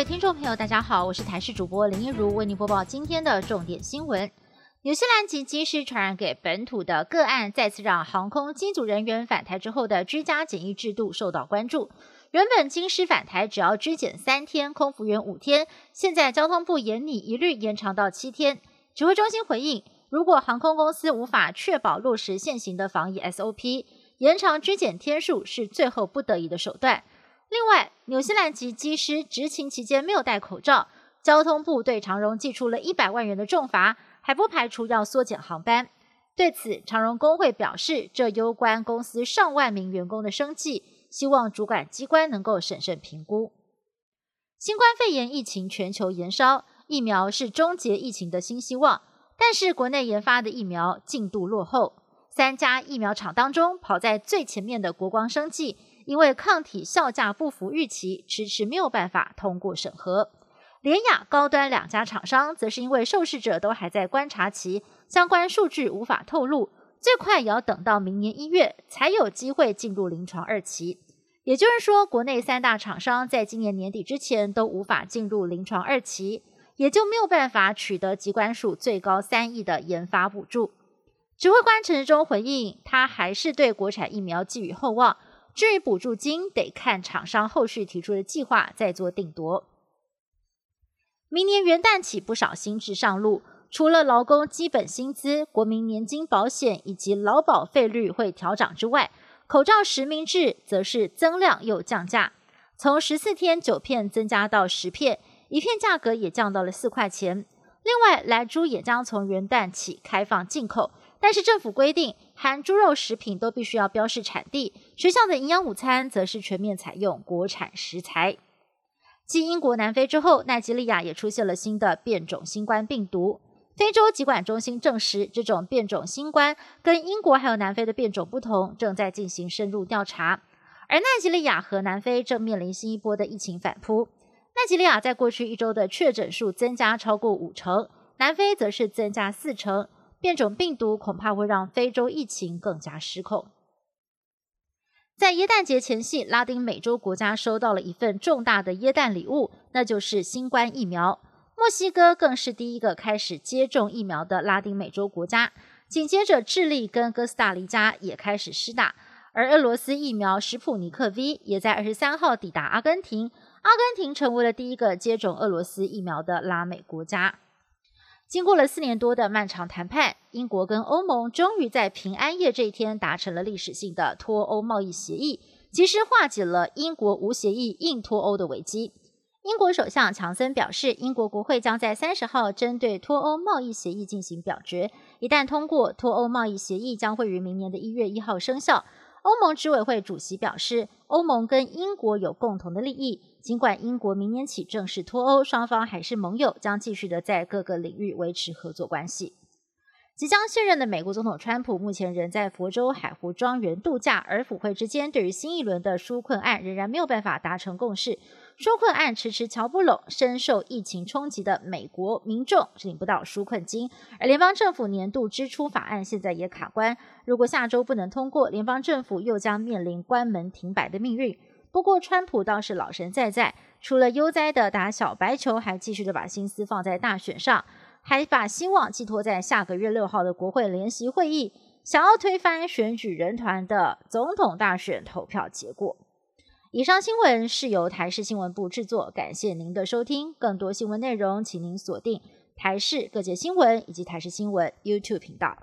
位听众朋友，大家好，我是台视主播林一如，为您播报今天的重点新闻。纽西兰籍机师传染给本土的个案，再次让航空机组人员返台之后的居家检疫制度受到关注。原本机师返台只要居检三天，空服员五天，现在交通部严拟一律延长到七天。指挥中心回应，如果航空公司无法确保落实现行的防疫 SOP，延长居检天数是最后不得已的手段。另外，纽西兰籍机师执勤期间没有戴口罩，交通部对长荣寄出了一百万元的重罚，还不排除要缩减航班。对此，长荣工会表示，这攸关公司上万名员工的生计，希望主管机关能够审慎评估。新冠肺炎疫情全球延烧，疫苗是终结疫情的新希望，但是国内研发的疫苗进度落后。三家疫苗厂当中，跑在最前面的国光生技。因为抗体效价不符预期，迟迟没有办法通过审核。联雅高端两家厂商则是因为受试者都还在观察期，相关数据无法透露，最快也要等到明年一月才有机会进入临床二期。也就是说，国内三大厂商在今年年底之前都无法进入临床二期，也就没有办法取得机关署最高三亿的研发补助。指挥官陈时中回应，他还是对国产疫苗寄予厚望。至于补助金，得看厂商后续提出的计划再做定夺。明年元旦起，不少新制上路，除了劳工基本薪资、国民年金保险以及劳保费率会调涨之外，口罩实名制则是增量又降价，从十四天九片增加到十片，一片价格也降到了四块钱。另外，来猪也将从元旦起开放进口。但是政府规定，含猪肉食品都必须要标示产地。学校的营养午餐则是全面采用国产食材。继英国、南非之后，奈及利亚也出现了新的变种新冠病毒。非洲疾管中心证实，这种变种新冠跟英国还有南非的变种不同，正在进行深入调查。而奈及利亚和南非正面临新一波的疫情反扑。奈及利亚在过去一周的确诊数增加超过五成，南非则是增加四成。变种病毒恐怕会让非洲疫情更加失控。在耶诞节前夕，拉丁美洲国家收到了一份重大的耶诞礼物，那就是新冠疫苗。墨西哥更是第一个开始接种疫苗的拉丁美洲国家，紧接着智利跟哥斯达黎加也开始施打。而俄罗斯疫苗史普尼克 V 也在二十三号抵达阿根廷，阿根廷成为了第一个接种俄罗斯疫苗的拉美国家。经过了四年多的漫长谈判，英国跟欧盟终于在平安夜这一天达成了历史性的脱欧贸易协议，及时化解了英国无协议硬脱欧的危机。英国首相强森表示，英国国会将在三十号针对脱欧贸易协议进行表决，一旦通过，脱欧贸易协议将会于明年的一月一号生效。欧盟执委会主席表示，欧盟跟英国有共同的利益。尽管英国明年起正式脱欧，双方还是盟友，将继续的在各个领域维持合作关系。即将卸任的美国总统川普目前仍在佛州海湖庄园度假，而府会之间对于新一轮的纾困案仍然没有办法达成共识。纾困案迟迟瞧不拢，深受疫情冲击的美国民众领不到纾困金，而联邦政府年度支出法案现在也卡关。如果下周不能通过，联邦政府又将面临关门停摆的命运。不过，川普倒是老神在在，除了悠哉的打小白球，还继续的把心思放在大选上。还把希望寄托在下个月六号的国会联席会议，想要推翻选举人团的总统大选投票结果。以上新闻是由台视新闻部制作，感谢您的收听。更多新闻内容，请您锁定台视各界新闻以及台视新闻 YouTube 频道。